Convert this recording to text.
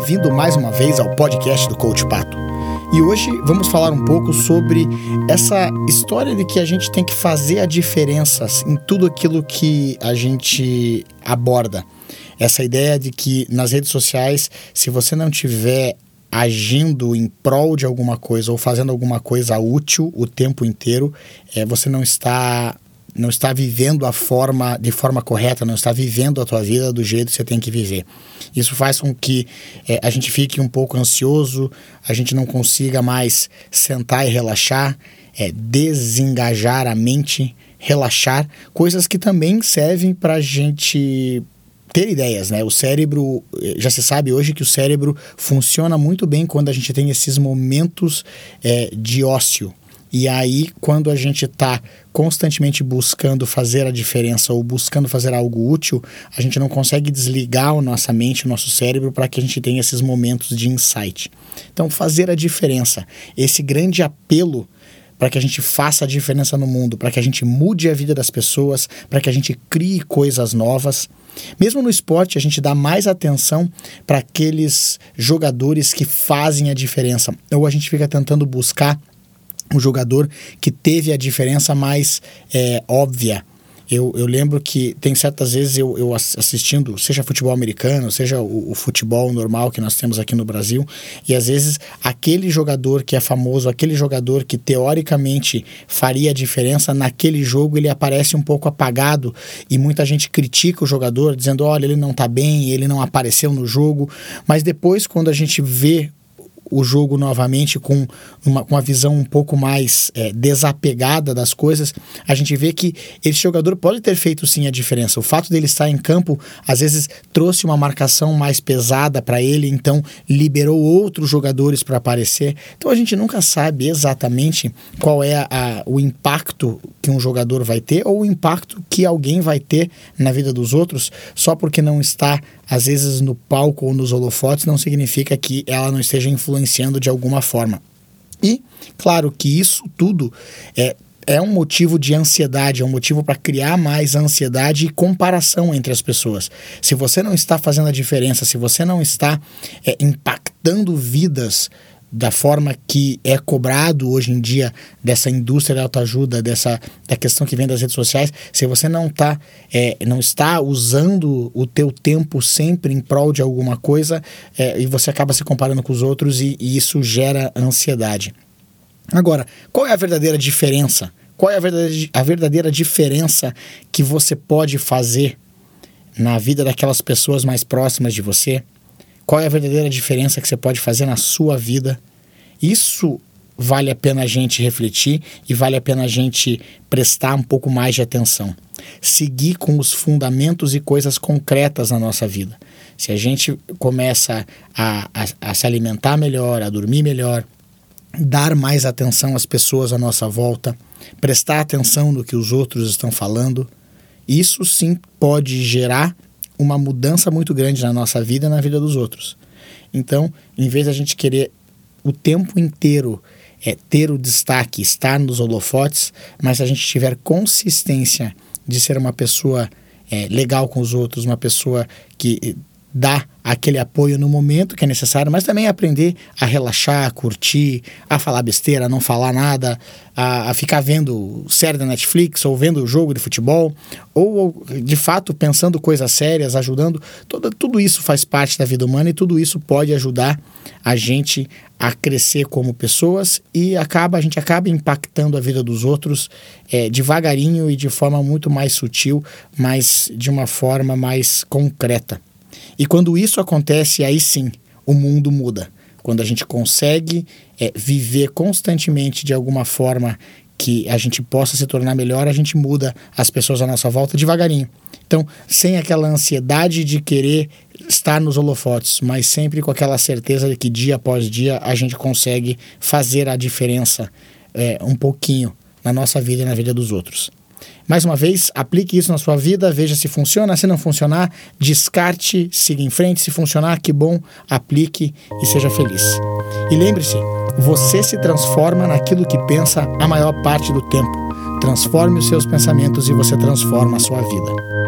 Bem-vindo mais uma vez ao podcast do Coach Pato. E hoje vamos falar um pouco sobre essa história de que a gente tem que fazer a diferença em tudo aquilo que a gente aborda. Essa ideia de que nas redes sociais, se você não tiver agindo em prol de alguma coisa ou fazendo alguma coisa útil o tempo inteiro, é, você não está não está vivendo a forma de forma correta, não está vivendo a tua vida do jeito que você tem que viver. Isso faz com que é, a gente fique um pouco ansioso, a gente não consiga mais sentar e relaxar, é, desengajar a mente, relaxar, coisas que também servem para a gente ter ideias, né? O cérebro, já se sabe hoje que o cérebro funciona muito bem quando a gente tem esses momentos é, de ócio. E aí, quando a gente está constantemente buscando fazer a diferença ou buscando fazer algo útil, a gente não consegue desligar a nossa mente, o nosso cérebro, para que a gente tenha esses momentos de insight. Então, fazer a diferença, esse grande apelo para que a gente faça a diferença no mundo, para que a gente mude a vida das pessoas, para que a gente crie coisas novas. Mesmo no esporte, a gente dá mais atenção para aqueles jogadores que fazem a diferença, ou a gente fica tentando buscar um jogador que teve a diferença mais é, óbvia. Eu, eu lembro que tem certas vezes eu, eu assistindo, seja futebol americano, seja o, o, futebol normal que nós temos aqui no Brasil, e às vezes aquele jogador que é famoso, aquele jogador que teoricamente faria a diferença, naquele jogo ele aparece um pouco apagado e muita gente critica o jogador, dizendo: olha, ele não tá bem, ele não apareceu no jogo, mas depois, quando a gente vê o jogo novamente com uma, uma visão um pouco mais é, desapegada das coisas, a gente vê que esse jogador pode ter feito sim a diferença. O fato dele estar em campo, às vezes, trouxe uma marcação mais pesada para ele, então liberou outros jogadores para aparecer. Então a gente nunca sabe exatamente qual é a, o impacto que um jogador vai ter ou o impacto que alguém vai ter na vida dos outros só porque não está às vezes no palco ou nos holofotes, não significa que ela não esteja influenciando de alguma forma. E, claro que isso tudo é, é um motivo de ansiedade, é um motivo para criar mais ansiedade e comparação entre as pessoas. Se você não está fazendo a diferença, se você não está é, impactando vidas da forma que é cobrado hoje em dia dessa indústria da autoajuda, dessa da questão que vem das redes sociais, se você não tá, é, não está usando o teu tempo sempre em prol de alguma coisa é, e você acaba se comparando com os outros e, e isso gera ansiedade. Agora, qual é a verdadeira diferença? Qual é a verdadeira, a verdadeira diferença que você pode fazer na vida daquelas pessoas mais próximas de você? Qual é a verdadeira diferença que você pode fazer na sua vida? Isso vale a pena a gente refletir e vale a pena a gente prestar um pouco mais de atenção. Seguir com os fundamentos e coisas concretas na nossa vida. Se a gente começa a, a, a se alimentar melhor, a dormir melhor, dar mais atenção às pessoas à nossa volta, prestar atenção no que os outros estão falando, isso sim pode gerar uma mudança muito grande na nossa vida e na vida dos outros. Então, em vez de a gente querer o tempo inteiro é, ter o destaque, estar nos holofotes, mas se a gente tiver consistência de ser uma pessoa é, legal com os outros, uma pessoa que dá aquele apoio no momento que é necessário, mas também aprender a relaxar, a curtir, a falar besteira, a não falar nada, a, a ficar vendo série da Netflix ou vendo jogo de futebol, ou de fato pensando coisas sérias, ajudando. Todo, tudo isso faz parte da vida humana e tudo isso pode ajudar a gente a crescer como pessoas e acaba a gente acaba impactando a vida dos outros é, devagarinho e de forma muito mais sutil, mas de uma forma mais concreta. E quando isso acontece, aí sim o mundo muda. Quando a gente consegue é, viver constantemente de alguma forma que a gente possa se tornar melhor, a gente muda as pessoas à nossa volta devagarinho. Então, sem aquela ansiedade de querer estar nos holofotes, mas sempre com aquela certeza de que dia após dia a gente consegue fazer a diferença é, um pouquinho na nossa vida e na vida dos outros. Mais uma vez, aplique isso na sua vida, veja se funciona. Se não funcionar, descarte, siga em frente. Se funcionar, que bom, aplique e seja feliz. E lembre-se, você se transforma naquilo que pensa a maior parte do tempo. Transforme os seus pensamentos e você transforma a sua vida.